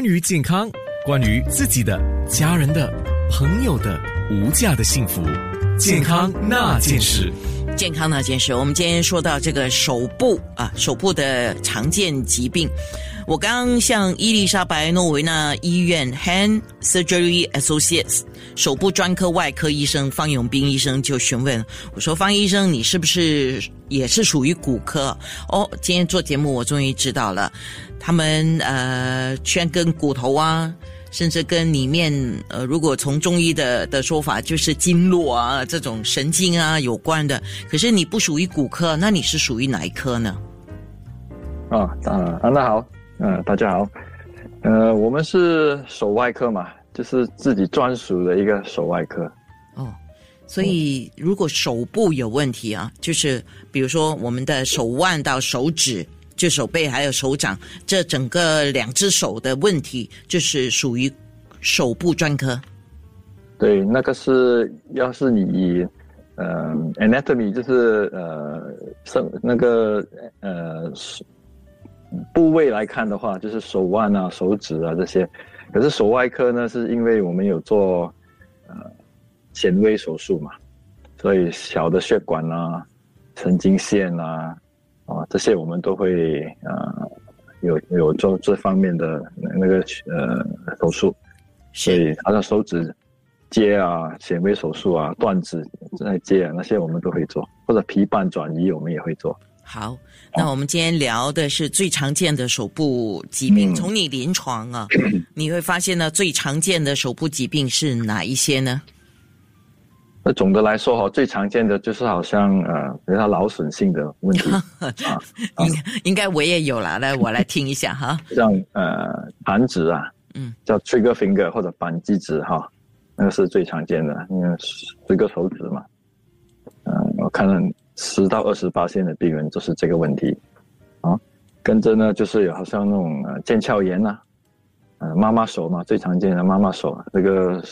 关于健康，关于自己的、家人的、朋友的无价的幸福，健康那件事。健康那件事，我们今天说到这个手部啊，手部的常见疾病。我刚向伊丽莎白诺维纳医院 Hand Surgery Associates 手部专科外科医生方永斌医生就询问我说：“方医生，你是不是也是属于骨科？”哦，今天做节目我终于知道了，他们呃，居然跟骨头啊。甚至跟里面呃，如果从中医的的说法，就是经络啊这种神经啊有关的。可是你不属于骨科，那你是属于哪一科呢？啊，啊，安娜好，嗯，大家好，呃，我们是手外科嘛，就是自己专属的一个手外科。哦，所以如果手部有问题啊，就是比如说我们的手腕到手指。就手背还有手掌，这整个两只手的问题，就是属于手部专科。对，那个是要是你呃 anatomy 就是呃生那个呃部位来看的话，就是手腕啊、手指啊这些。可是手外科呢，是因为我们有做呃显微手术嘛，所以小的血管啊、神经线啊。啊，这些我们都会啊，有有做这方面的那个呃手术，所以他的手指接啊、显微手术啊、断指再接啊，那些我们都会做，或者皮瓣转移我们也会做。好，那我们今天聊的是最常见的手部疾病，从你临床啊，你会发现呢，最常见的手部疾病是哪一些呢？那总的来说哈，最常见的就是好像呃，比较劳损性的问题 啊，应应该我也有了，来我来听一下哈。像呃弹指啊，嗯，叫 trigger finger 或者扳机指哈，那个是最常见的，因为十个手指嘛。嗯，我看了十到二十八线的病人就是这个问题啊。跟着呢，就是有好像那种呃腱鞘炎呐，呃妈妈手嘛，最常见的妈妈手这个。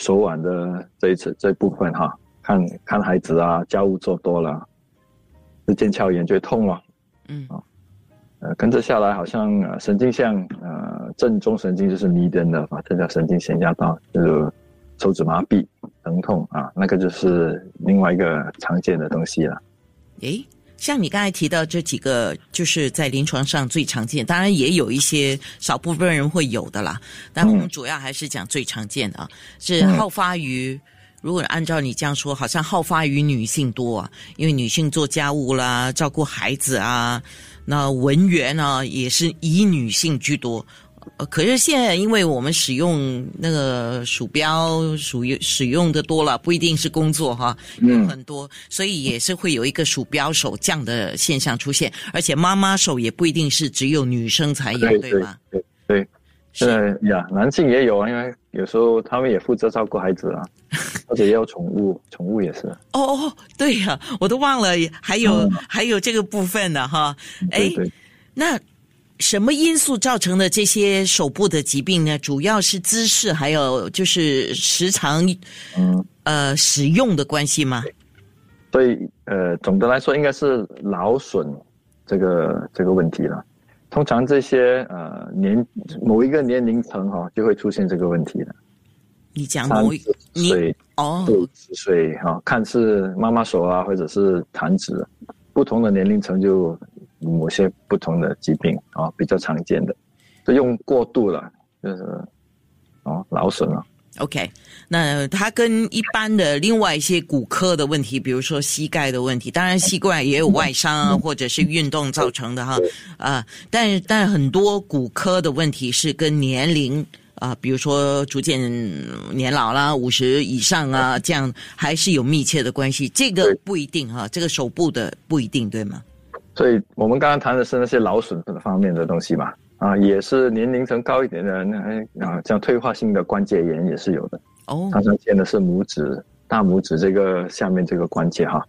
手腕的这一次这部分哈，看看孩子啊，家务做多了，这腱鞘炎就痛了，嗯啊，呃，跟着下来好像呃神经像呃正中神经就是迷瞪的把这条神经线压到，就是手指麻痹疼痛啊，那个就是另外一个常见的东西了。诶。像你刚才提到这几个，就是在临床上最常见，当然也有一些少部分人会有的啦。但我们主要还是讲最常见的啊，是好发于，如果按照你这样说，好像好发于女性多啊，因为女性做家务啦、照顾孩子啊，那文员呢也是以女性居多。呃，可是现在因为我们使用那个鼠标，属于使用的多了，不一定是工作哈，有很多，所以也是会有一个鼠标手这样的现象出现。而且妈妈手也不一定是只有女生才有，对吗？对对，是呀，男性也有啊，因为有时候他们也负责照顾孩子啊，而且也有宠物，宠物也是。哦哦，对呀，我都忘了，还有还有这个部分的哈。哎，那。什么因素造成的这些手部的疾病呢？主要是姿势，还有就是时常，嗯呃使用的关系吗？所以呃，总的来说应该是劳损这个这个问题了。通常这些呃年某一个年龄层哈，就会出现这个问题了。你讲某一岁哦，六十岁哈，看是妈妈手啊，或者是弹指，不同的年龄层就。某些不同的疾病啊，比较常见的，就用过度了，就是哦劳损了。OK，那它跟一般的另外一些骨科的问题，比如说膝盖的问题，当然膝盖也有外伤啊，或者是运动造成的哈啊，但但很多骨科的问题是跟年龄啊，比如说逐渐年老啦，五十以上啊，这样还是有密切的关系。这个不一定哈，这个手部的不一定，对吗？所以我们刚刚谈的是那些劳损方面的东西嘛，啊，也是年龄层高一点的那啊，像退化性的关节炎也是有的。哦，常常见的是拇指、大拇指这个下面这个关节哈，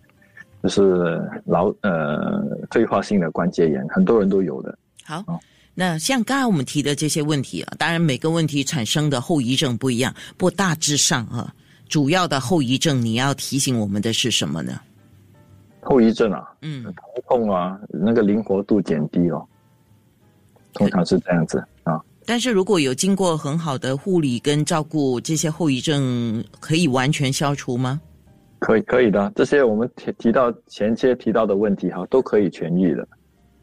就是劳呃退化性的关节炎，很多人都有的。好，那像刚才我们提的这些问题啊，当然每个问题产生的后遗症不一样，不过大致上啊，主要的后遗症你要提醒我们的是什么呢？后遗症啊，嗯，头痛啊，那个灵活度减低哦，通常是这样子啊。但是如果有经过很好的护理跟照顾，这些后遗症可以完全消除吗？可以，可以的。这些我们提提到前些提到的问题哈，都可以痊愈的。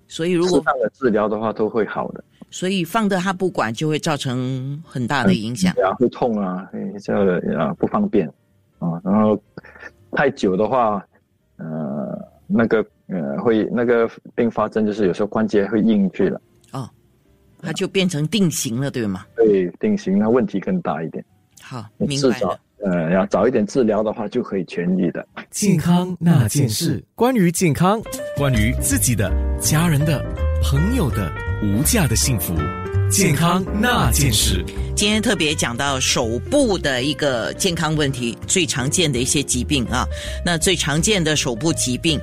所以如果适当的治疗的话，都会好的。所以放着他不管，就会造成很大的影响。啊，会痛啊，这啊不方便啊。然后太久的话，呃，那个呃会那个并发症就是有时候关节会硬去了。哦，它就变成定型了，对吗？对，定型那问题更大一点。好，明白了。呃，要早一点治疗的话，就可以痊愈的。健康那件事，关于健康，关于自己的、家人的、朋友的无价的幸福，健康那件事。今天特别讲到手部的一个健康问题，最常见的一些疾病啊。那最常见的手部疾病。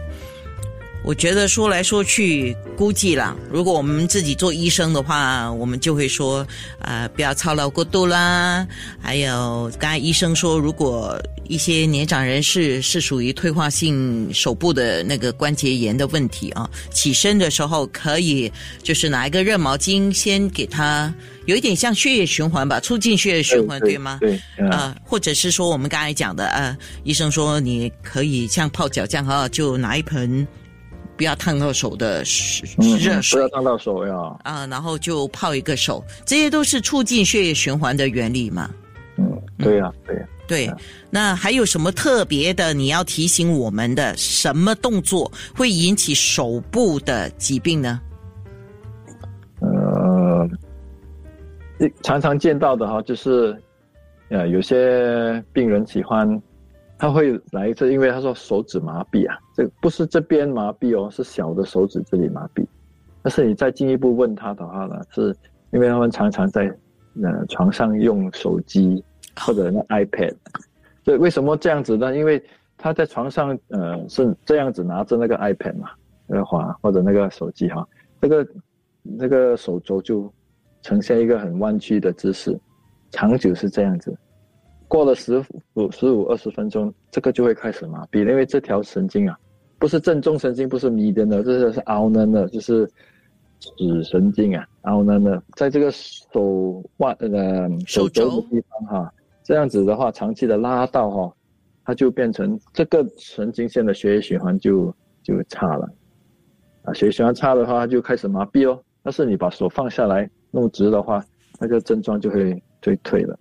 我觉得说来说去，估计啦，如果我们自己做医生的话，我们就会说，啊，不要操劳过度啦。还有刚才医生说，如果一些年长人士是属于退化性手部的那个关节炎的问题啊，起身的时候可以就是拿一个热毛巾，先给他有一点像血液循环吧，促进血液循环，对吗？对，啊，或者是说我们刚才讲的，呃，医生说你可以像泡脚这样啊，就拿一盆。不要烫到手的热水，不要烫到手呀。啊，然后就泡一个手，这些都是促进血液循环的原理嘛。嗯，对呀，对呀。对，那还有什么特别的？你要提醒我们的什么动作会引起手部的疾病呢？呃，常常见到的哈，就是呃，有些病人喜欢。他会来一次，因为他说手指麻痹啊，这不是这边麻痹哦，是小的手指这里麻痹。但是你再进一步问他的话呢，是因为他们常常在呃床上用手机或者那 iPad，对，为什么这样子呢？因为他在床上呃是这样子拿着那个 iPad 嘛，那个滑或者那个手机哈，这个那个手肘就呈现一个很弯曲的姿势，长久是这样子。过了十五、十五、二十分钟，这个就会开始麻痹，因为这条神经啊，不是正中神经，不是迷的呢，这是凹呢的，就是指神经啊，凹呢的，在这个手腕呃手肘的地方哈，这样子的话，长期的拉到哈，它就变成这个神经线的血液循环就就差了，啊，血液循环差的话，它就开始麻痹哦。但是你把手放下来弄直的话，那个症状就会就退了。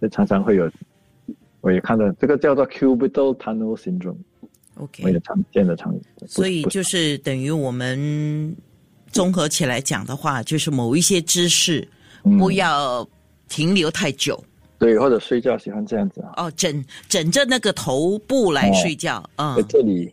这常常会有，我也看到这个叫做 cubital tunnel syndrome，OK，我也常见的常。所以就是等于我们综合起来讲的话，就是某一些姿势不要停留太久。对，或者睡觉喜欢这样子啊。哦，枕枕着那个头部来睡觉，嗯，在这里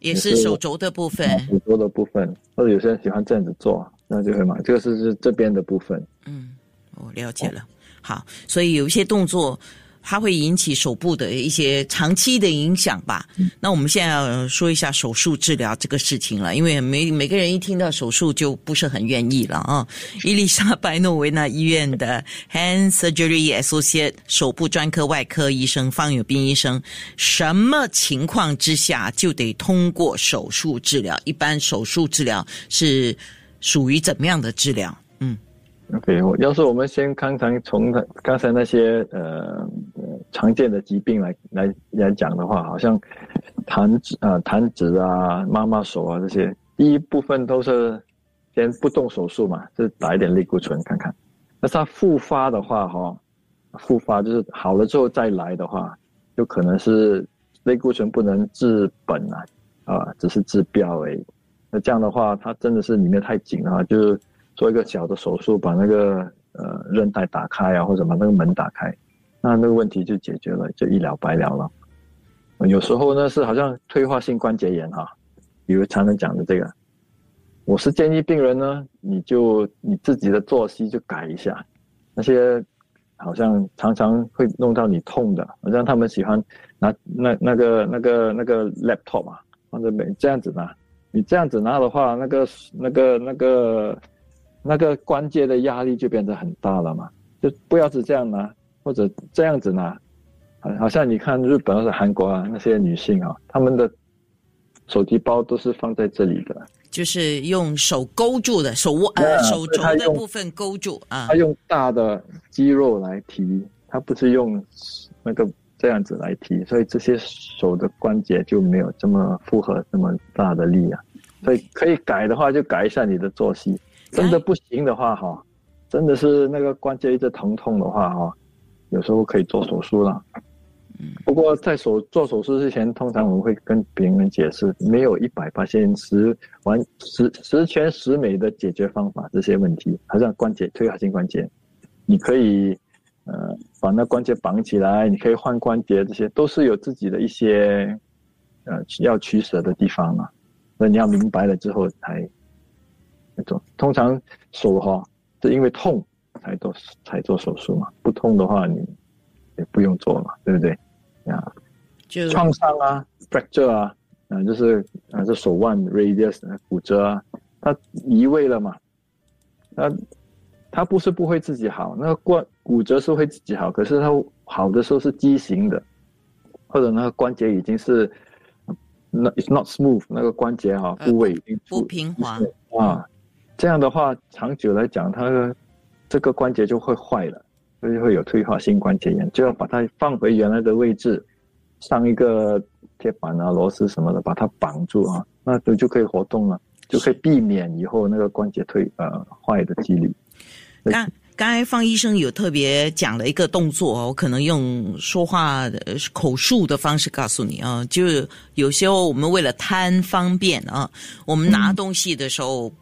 也是手肘的部分，手肘的部分，或者有些人喜欢这样子做，那就会嘛，这个是是这边的部分。嗯，我了解了。好，所以有一些动作，它会引起手部的一些长期的影响吧。那我们现在要说一下手术治疗这个事情了，因为每每个人一听到手术就不是很愿意了啊。伊丽莎白诺维纳医院的 Hand Surgery Associate 手部专科外科医生方友斌医生，什么情况之下就得通过手术治疗？一般手术治疗是属于怎么样的治疗？OK，我要是我们先刚才从刚才那些呃常见的疾病来来来讲的话，好像弹指啊弹指啊妈妈手啊这些，第一部分都是先不动手术嘛，就打一点类固醇看看。那它复发的话哈，复发就是好了之后再来的话，就可能是类固醇不能治本啊，啊只是治标而已。那这样的话，它真的是里面太紧了，就。做一个小的手术，把那个呃韧带打开啊，或者把那个门打开，那那个问题就解决了，就一了百了了。有时候呢是好像退化性关节炎哈，比如常常讲的这个，我是建议病人呢，你就你自己的作息就改一下，那些好像常常会弄到你痛的，好像他们喜欢拿那那个那个那个 laptop 嘛，放在没这样子拿，你这样子拿的话，那个那个那个。那个关节的压力就变得很大了嘛，就不要是这样拿，或者这样子拿，好像你看日本或者韩国啊那些女性啊，她们的手提包都是放在这里的，就是用手勾住的手握呃手肘的部分勾住啊。他用大的肌肉来提，他不是用那个这样子来提，所以这些手的关节就没有这么负荷这么大的力啊。所以可以改的话，就改一下你的作息。真的不行的话，哈，真的是那个关节一直疼痛的话，哈，有时候可以做手术了。不过在手做手术之前，通常我们会跟别人解释，没有一百八千十完十十全十美的解决方法这些问题。好像关节退化性关节，你可以呃把那关节绑起来，你可以换关节，这些都是有自己的一些呃要取舍的地方嘛。那你要明白了之后才通常手哈是因为痛才做才做手术嘛，不痛的话你也不用做嘛，对不对？啊，就创伤啊，fracture 啊，啊，就是啊，这手腕 radius 骨折啊，它移位了嘛，它它不是不会自己好，那个关骨折是会自己好，可是它好的时候是畸形的，或者那个关节已经是那 it's not smooth，那个关节哈部位已经不平滑啊，这样的话长久来讲，它这个关节就会坏了。所以会有退化性关节炎，就要把它放回原来的位置，上一个铁板啊、螺丝什么的，把它绑住啊，那就就可以活动了，就可以避免以后那个关节退呃坏的几率。刚刚才方医生有特别讲了一个动作，我可能用说话口述的方式告诉你啊，就是有时候我们为了贪方便啊，我们拿东西的时候。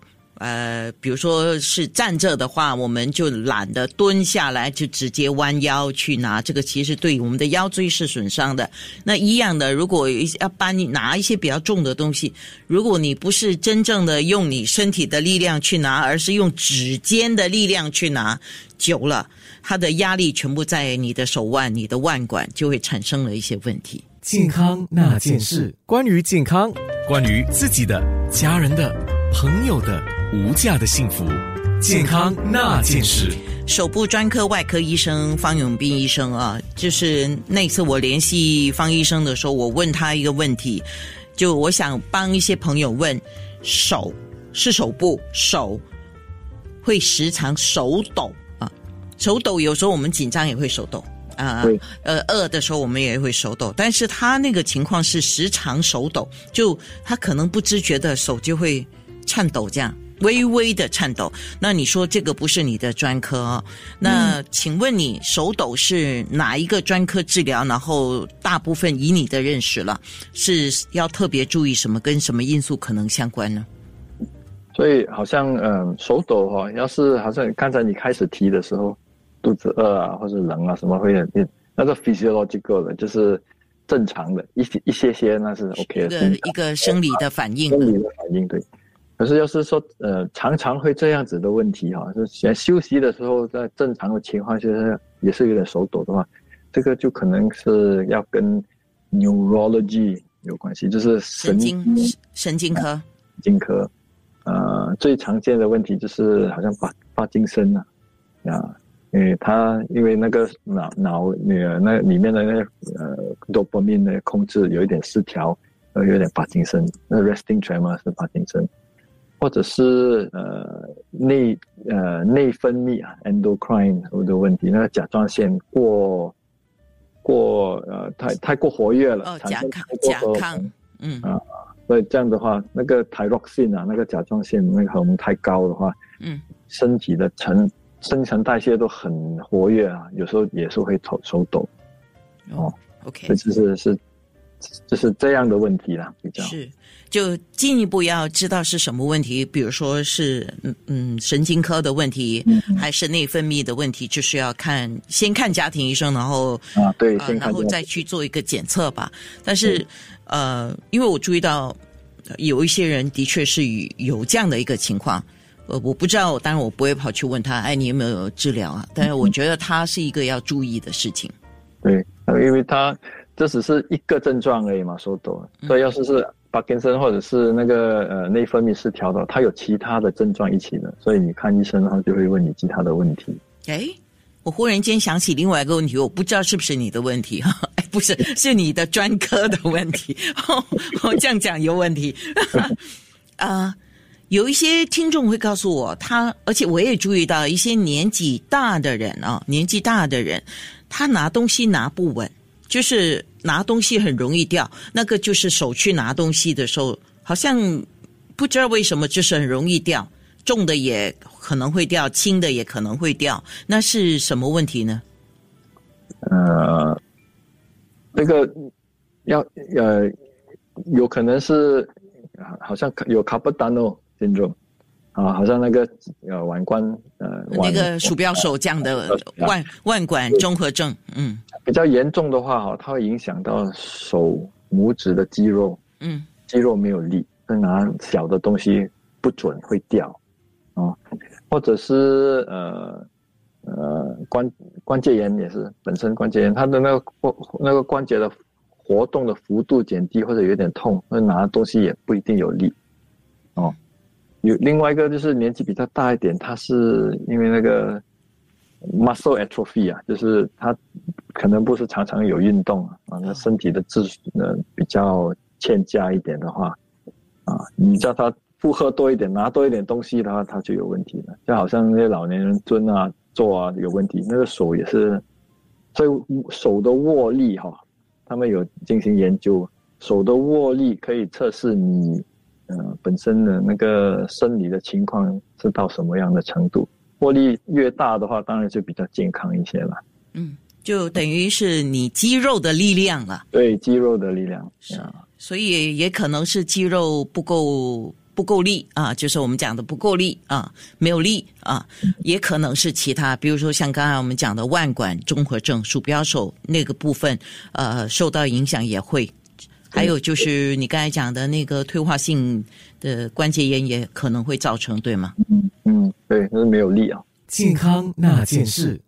呃，比如说是站着的话，我们就懒得蹲下来，就直接弯腰去拿。这个其实对我们的腰椎是损伤的。那一样的，如果要帮你拿一些比较重的东西，如果你不是真正的用你身体的力量去拿，而是用指尖的力量去拿，久了，它的压力全部在你的手腕、你的腕管，就会产生了一些问题。健康那件事，关于健康，关于自己的、家人的、朋友的。无价的幸福，健康那件事。手部专科外科医生方永斌医生啊，就是那次我联系方医生的时候，我问他一个问题，就我想帮一些朋友问，手是手部，手会时常手抖啊，手抖有时候我们紧张也会手抖啊，呃饿的时候我们也会手抖，但是他那个情况是时常手抖，就他可能不知觉的手就会颤抖这样。微微的颤抖，那你说这个不是你的专科？那请问你手抖是哪一个专科治疗？然后大部分以你的认识了，是要特别注意什么？跟什么因素可能相关呢？所以好像嗯，手抖哈，要是好像刚才你开始提的时候，肚子饿啊，或者冷啊，什么会变，那个 physiological 的，就是正常的，一些一些些那是 OK 的，一个一个生理的反应，生理的反应对。可是，要是说，呃，常常会这样子的问题哈，就先休息的时候，在正常的情况下也是有点手抖的话，这个就可能是要跟 neurology 有关系，就是神经神经科。神经科，呃，最常见的问题就是好像发发精神啊，啊，因为他因为那个脑脑那个那里面的那个呃多巴胺的控制有一点失调，呃，有点发精神，那 resting tremor 是发精神。或者是呃内呃内分泌啊，endocrine 的问题，那个甲状腺过过呃太太过活跃了，甲亢甲亢，嗯。啊，所以这样的话，那个 thyroxine 啊，那个甲状腺那个荷尔蒙太高的话，嗯，身体的成新陈代谢都很活跃啊，有时候也是会手手抖，哦，OK，这就是是就是这样的问题啦，比较是。就进一步要知道是什么问题，比如说是嗯嗯神经科的问题，还是内分泌的问题，就是要看先看家庭医生，然后啊对，然后再去做一个检测吧。但是呃，因为我注意到有一些人的确是有这样的一个情况，呃，我不知道，当然我不会跑去问他，哎，你有没有治疗啊？但是我觉得他是一个要注意的事情。对，因为他这只是一个症状而已嘛，手抖，所以要是是。帕金森或者是那个呃内分泌失调的，他有其他的症状一起的，所以你看医生，他就会问你其他的问题。哎，我忽然间想起另外一个问题，我不知道是不是你的问题哈？哎，不是，是你的专科的问题。我这样讲有问题啊？有一些听众会告诉我，他而且我也注意到一些年纪大的人啊，年纪大的人，他拿东西拿不稳，就是拿东西很容易掉。那个就是手去拿东西的时候，好像不知道为什么就是很容易掉，重的也可能会掉，轻的也可能会掉。那是什么问题呢？呃，这个要呃，有可能是好像有卡布丹哦。症状啊，好像那个呃腕关呃那个鼠标手这样的腕腕管综合症，嗯，比较严重的话哈，它会影响到手拇指的肌肉，嗯，肌肉没有力，拿小的东西不准会掉，啊，或者是呃呃关关节炎也是本身关节炎，它的那个那个关节的活动的幅度减低或者有点痛，那拿东西也不一定有力，哦。有另外一个就是年纪比较大一点，他是因为那个 muscle atrophy 啊，就是他可能不是常常有运动啊，那身体的质呃比较欠佳一点的话，啊，你叫他负荷多一点，拿多一点东西的话，他就有问题了。就好像那些老年人蹲啊、坐啊有问题，那个手也是，所以手的握力哈，他们有进行研究，手的握力可以测试你。呃，本身的那个生理的情况是到什么样的程度？握力越大的话，当然就比较健康一些了。嗯，就等于是你肌肉的力量了。对，肌肉的力量。是啊，所以也可能是肌肉不够不够力啊，就是我们讲的不够力啊，没有力啊，也可能是其他，比如说像刚才我们讲的腕管综合症、鼠标手那个部分，呃，受到影响也会。还有就是你刚才讲的那个退化性的关节炎也可能会造成，对吗？嗯嗯，对，那是没有力啊。健康那件事。